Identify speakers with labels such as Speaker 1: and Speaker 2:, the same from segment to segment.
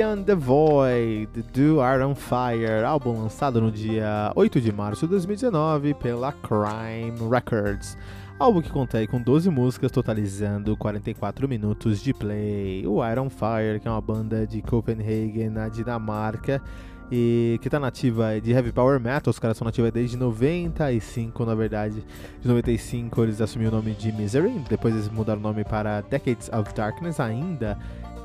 Speaker 1: Beyond the Void, do Iron Fire, álbum lançado no dia 8 de março de 2019 pela Crime Records. Álbum que conta com 12 músicas, totalizando 44 minutos de play. O Iron Fire, que é uma banda de Copenhagen, na Dinamarca, e que está nativa de heavy power metal. Os caras são nativos desde 95, na verdade. De 95 eles assumiram o nome de Misery, depois eles mudaram o nome para Decades of Darkness ainda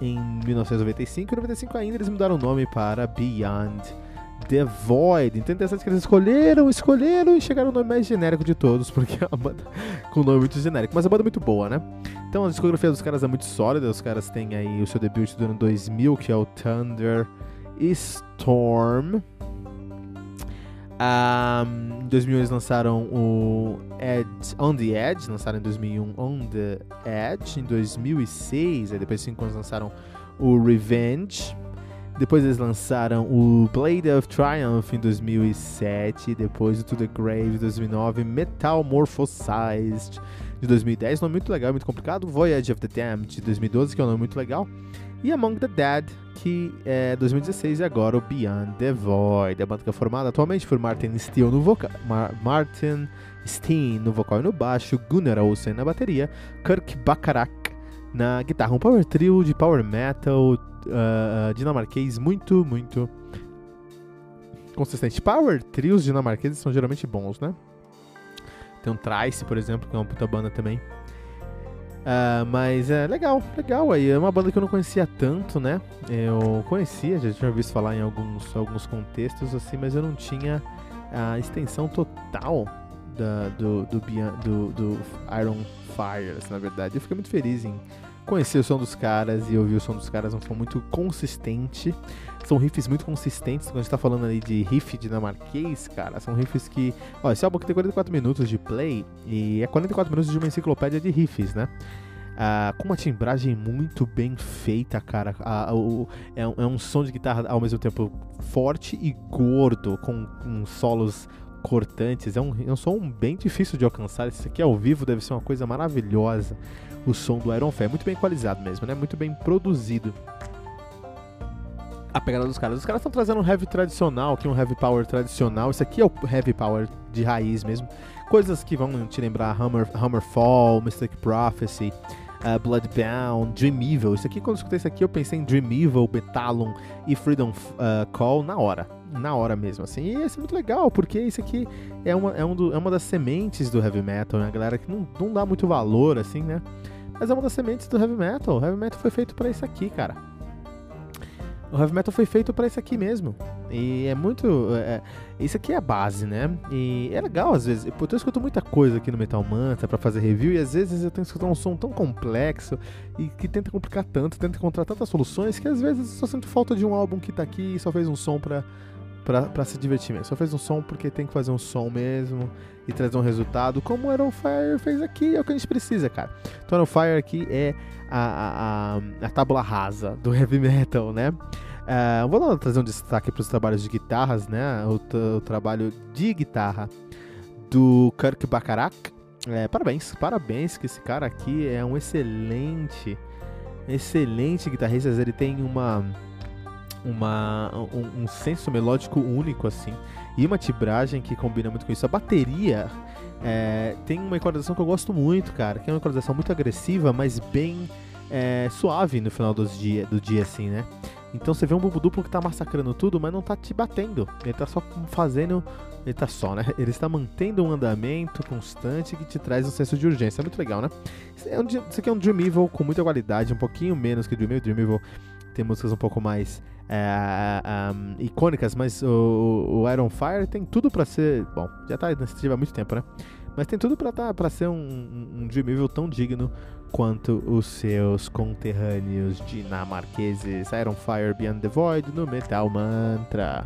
Speaker 1: em 1995 e 95 ainda eles mudaram o nome para Beyond the Void. Então é interessante que eles escolheram, escolheram e chegaram no nome mais genérico de todos, porque é uma banda com nome muito genérico, mas é uma banda muito boa, né? Então a discografia dos caras é muito sólida, os caras têm aí o seu debut do ano 2000, que é o Thunder Storm. Um, em 2001 eles lançaram o Edge, On The Edge, lançaram em 2001 On The Edge, em 2006, aí depois de 5 anos lançaram o Revenge, depois eles lançaram o Blade of Triumph em 2007, depois o To The Grave em 2009, Metamorphosized de 2010, nome muito legal, muito complicado, Voyage of the Damned de 2012, que é um nome muito legal, e Among the Dead, que é 2016 e agora o Beyond the Void. A banda que é formada atualmente por Martin Steele no vocal, Mar Martin Steen no vocal e no baixo, Gunnar Olsen na bateria, Kirk Bacharach na guitarra. Um power trio de power metal uh, dinamarquês muito, muito consistente. Power trios dinamarqueses são geralmente bons, né? Tem um Trice, por exemplo, que é uma puta banda também. Uh, mas é legal, legal aí. É uma banda que eu não conhecia tanto, né? Eu conhecia, já tinha visto falar em alguns, alguns contextos assim, mas eu não tinha a extensão total da, do, do, do, do Iron Fire, assim, na verdade. Eu fiquei muito feliz em conhecer o som dos caras e ouvir o som dos caras. Um som muito consistente. São riffs muito consistentes. Quando a gente tá falando ali de riff dinamarquês, cara, são riffs que. Ó, esse álbum aqui tem 44 minutos de play e é 44 minutos de uma enciclopédia de riffs, né? Ah, com uma timbragem muito bem feita, cara. Ah, o, é, um, é, um som de guitarra ao mesmo tempo forte e gordo, com, com solos cortantes. É um, é um som bem difícil de alcançar. Isso aqui ao vivo deve ser uma coisa maravilhosa. O som do Iron Fire. Muito bem equalizado mesmo, né? Muito bem produzido a pegada dos caras. Os caras estão trazendo um heavy tradicional, é um heavy power tradicional. Isso aqui é o heavy power de raiz mesmo. Coisas que vão te lembrar Hammer, Hammerfall, Mystic Prophecy, uh, Bloodbound, Dream Evil. Isso aqui, quando eu escutei isso aqui, eu pensei em Dream Evil, Betalon e Freedom uh, Call na hora. Na hora mesmo, assim. E isso é muito legal, porque isso aqui é uma, é um do, é uma das sementes do heavy metal, né? A galera que não, não dá muito valor, assim, né? Mas é uma das sementes do heavy metal. O heavy metal foi feito para isso aqui, cara. O heavy metal foi feito para isso aqui mesmo. E é muito. É, isso aqui é a base, né? E é legal às vezes. Eu tô escutando muita coisa aqui no Metal Manta para fazer review e às vezes eu tenho que escutar um som tão complexo e que tenta complicar tanto, tenta encontrar tantas soluções que às vezes eu só sinto falta de um álbum que tá aqui e só fez um som pra, pra se divertir mesmo. Só fez um som porque tem que fazer um som mesmo e trazer um resultado, como o Iron Fire fez aqui, é o que a gente precisa, cara. Então, Iron Fire aqui é a, a, a, a tábula rasa do heavy metal, né? Uh, vou trazer um destaque para os trabalhos de guitarras, né? O, o, trabalho de guitarra do Kirk Bacharach. É, parabéns, parabéns que esse cara aqui é um excelente, excelente guitarrista. Ele tem uma, uma um, um senso melódico único assim e uma tibragem que combina muito com isso. A bateria é, tem uma equalização que eu gosto muito, cara, que é uma equalização muito agressiva, mas bem é, suave no final dos dia, do dia, assim, né? Então você vê um bumbo duplo que tá massacrando tudo, mas não tá te batendo. Ele tá só fazendo. Ele tá só, né? Ele está mantendo um andamento constante que te traz um senso de urgência. É muito legal, né? Isso, é aqui é um Dream Evil com muita qualidade, um pouquinho menos que o Dream Evil. Dream Evil tem músicas um pouco mais é, um, icônicas, mas o, o, Iron Fire tem tudo para ser. Bom, já tá nesse há muito tempo, né? Mas tem tudo para tá, pra ser um, um Dream Evil tão digno quanto os seus conterrâneos dinamarqueses Iron Fire Beyond the Void no Metal Mantra.